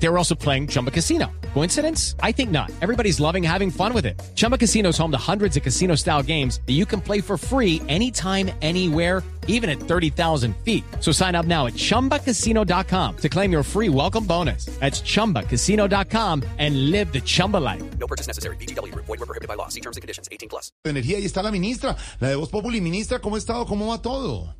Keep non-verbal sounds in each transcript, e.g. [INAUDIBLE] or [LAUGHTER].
They were also playing Chumba Casino. Coincidence? I think not. Everybody's loving having fun with it. Chumba Casino is home to hundreds of casino style games that you can play for free anytime, anywhere, even at 30,000 feet. So sign up now at chumbacasino.com to claim your free welcome bonus. That's chumbacasino.com and live the Chumba life. No purchase necessary. BGW. Void were prohibited by law. See terms and conditions. 18 plus. Energía, ahí está la ministra, la de Voz Populi. Ministra, ¿cómo ha estado? ¿Cómo va todo?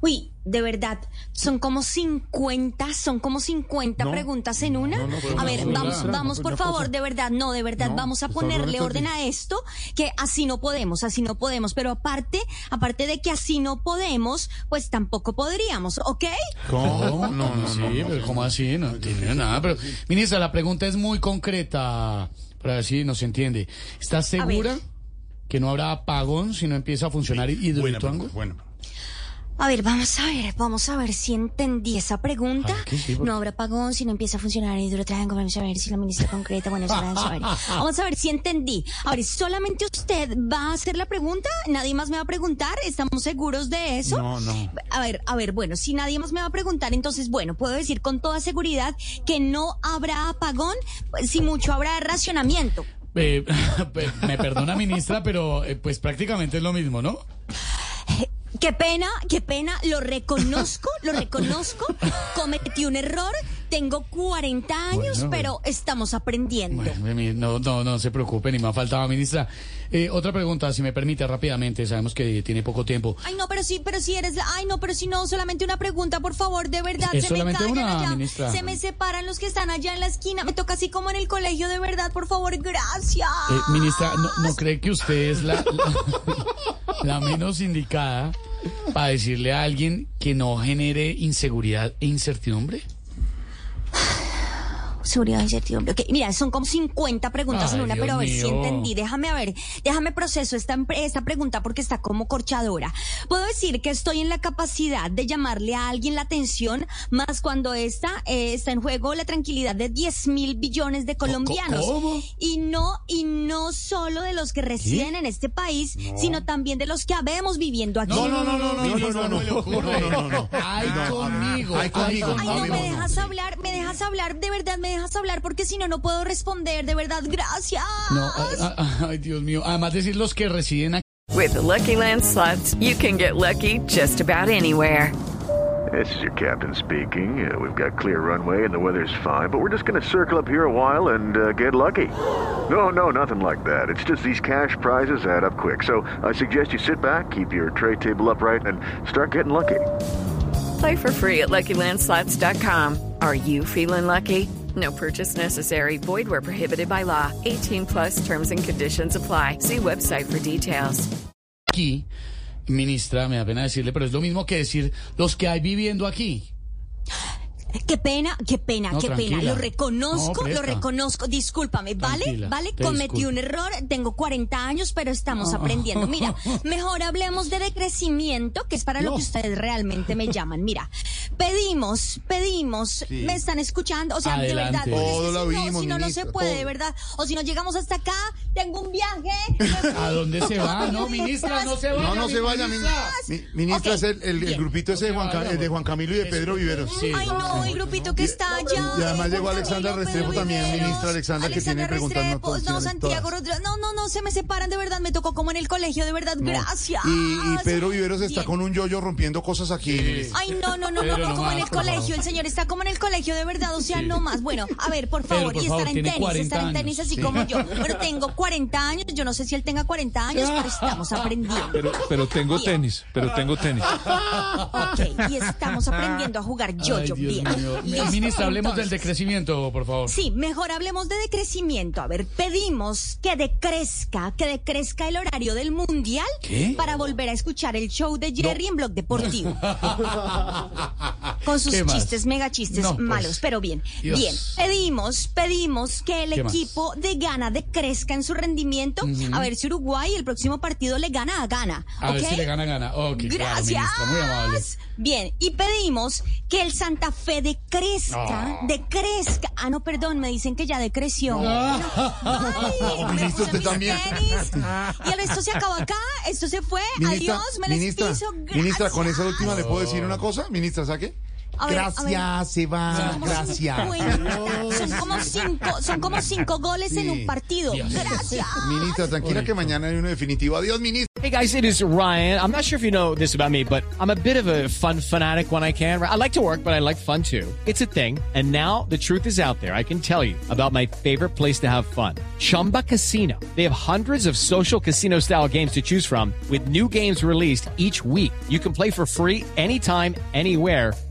Uy, de verdad, son como 50, son como 50 No, preguntas en una. no, no, pero a ver, vamos, vamos, por cosa. favor, de verdad, no, de verdad, No, vamos a ponerle orden a esto, que así no podemos, así no podemos, pero aparte, aparte de que así no podemos, pues tampoco podríamos, ¿ok? ¿Cómo? No, no, no. sí, no, pero no. ¿cómo así? No tiene nada. Pero, ministra, la pregunta es muy concreta para ver si nos entiende. ¿Estás segura que no habrá apagón si no empieza a funcionar Buena Hidroituango? bueno. A ver, vamos a ver, vamos a ver si entendí esa pregunta. Ah, No habrá pagón si no empieza a funcionar el hidrotriángulo. Vamos a ver si la ministra [LAUGHS] concreta. Bueno, eso vamos a ver. Vamos a ver si entendí. A ver, solamente usted va a hacer la pregunta. Nadie más me va a preguntar. ¿Estamos seguros de eso? No, no. A ver, a ver, bueno, si nadie más me va a preguntar, entonces, bueno, puedo decir con toda seguridad que no habrá apagón, pues, si mucho habrá racionamiento. Eh, [LAUGHS] me perdona, ministra, pero eh, pues prácticamente es lo mismo, ¿no? Qué pena, qué pena, lo reconozco, lo reconozco. Cometí un error, tengo 40 años, Bueno, pero estamos aprendiendo. Bueno, no, no, no se preocupe, ni me ha faltado, ministra. Eh, otra pregunta, si me permite, rápidamente. Sabemos que tiene poco tiempo. Ay, no, pero sí, pero sí eres la... Ay, no, pero si no, solamente una pregunta, por favor, de verdad, Es se me solamente callan una, allá. ministra. Se me separan los que están allá en la esquina. Me toca así como en el colegio, de verdad, por favor, gracias. Eh, ministra, ¿no, no cree que usted es la, la, la menos indicada para decirle a alguien que no genere inseguridad e incertidumbre? Seguridad e incertidumbre. Ok, mira, son como 50 preguntas en Ay, una, Dios pero a ver si mío. entendí. Déjame a ver, déjame proceso esta, esta pregunta porque está como corchadora. Puedo decir que estoy en la capacidad de llamarle a alguien la atención, más cuando esta eh, está en juego la tranquilidad de 10 mil billones de colombianos. ¿Cómo? Y no, y no solo de los que residen en este país, sino también de los que habemos viviendo aquí. No, no, no, no, no, no, ministra, no, no, le no, ocurre. no, no, no. Ay, No, conmigo. ay, conmigo, Ay, no, no, no, me no. dejas hablar, me dejas hablar, de verdad, me dejas hablar, porque si no, no puedo responder, de verdad, gracias. No, ay, ay, ay, Dios mío. Además decir los que residen aquí. With the Lucky Land slots, you can get lucky just about anywhere. This is your captain speaking. Uh, we've got clear runway and the weather's fine, but we're just going to circle up here a while and uh, get lucky. No, no, nothing like that. It's just these cash prizes add up quick. So I suggest you sit back, keep your tray table upright, and start getting lucky. Play for free at LuckyLandSlots.com. Are you feeling lucky? No purchase necessary. Void where prohibited by law. 18 plus terms and conditions apply. See website for details. aquí, ministra, me da pena decirle, pero es lo mismo que decir los que hay viviendo aquí. Qué pena, qué pena, No, qué pena. Lo reconozco, No, lo reconozco. Discúlpame, ¿vale? Tranquila, ¿Vale? Cometí un error, tengo 40 años, pero estamos aprendiendo. Mira, [LAUGHS] mejor hablemos de decrecimiento, que es para lo que ustedes realmente me llaman. Mira, pedimos, pedimos, Sí. ¿me están escuchando? O sea, Adelante. de verdad, si no, vimos, si no, no se puede, de verdad. O si no llegamos hasta acá, tengo un viaje. [LAUGHS] ¿A dónde se va? No, ministra, no se vaya. No, no se vaya, ministra. mi- mi- ministra, es el, el- el Bien. grupito ese de Juan, el de Juan Camilo y de Pedro Viveros. Sí. Ay, no, el grupito que está allá. Y además llegó Alexandra Restrepo también, ministra Alexandra, que tiene Alexandra preguntando Restrepo, No. Santiago Rodríguez. No, no, no, se me separan de verdad. Me tocó como en el colegio, de verdad. Gracias. Y, y Pedro Viveros está Bien. con un yoyo rompiendo cosas aquí. Ay, no, no, no, Pedro, no, como en el colegio. El señor está como en el colegio, de verdad. O sea, Sí. no más. Bueno, a ver, por Pedro, favor, por y favor, estar en tenis, 40 estar en tenis así Sí. como yo. Pero tengo 40 años. Yo no sé si él tenga 40 años, pero estamos aprendiendo. Pero, pero tengo Bien. tenis, pero tengo tenis. Ok, y estamos aprendiendo a jugar yo-yo. Bien. Listo. Ministra, hablemos del decrecimiento, por favor. Sí, mejor hablemos de decrecimiento. A ver, pedimos que decrezca, que decrezca el horario del mundial ¿Qué? para volver a escuchar el show de Jerry en Blog Deportivo. [LAUGHS] Con sus chistes, mega chistes No, pues, malos, pero bien. Dios. Bien, pedimos, pedimos que el ¿Qué más? equipo de Ghana decrezca en su rendimiento. A ver si Uruguay el próximo partido le gana a Ghana. A ver si le gana, gana. Ok, claro, Gracias. muy amable. Bien, y pedimos que el Santa Fe decrezca, decrezca. Ah, no, perdón, me dicen que ya decreció. Ay, No, [LAUGHS] me ministro, puse usted mis también. tenis, Y el esto se acabó acá, esto se fue. Ministra, Adiós, me les ministra, piso. ministra, con esa última le puedo decir una cosa, ministra, ¿sabe qué? A ver, a ver. gracias, se Son como gracias. cincuenta, Son como cinco, son como cinco goles en un partido. Gracias. Ministra, tranquila que mañana hay uno definitivo. Adiós, ministra. Hey guys, it is Ryan. I'm not sure if you know this about me, but I'm a bit of a fun fanatic when I can. I like to work, but I like fun too. It's a thing. And now the truth is out there. I can tell you about my favorite place to have fun. Chumba Casino. They have hundreds of social casino style games to choose from with new games released each week. You can play for free anytime, anywhere.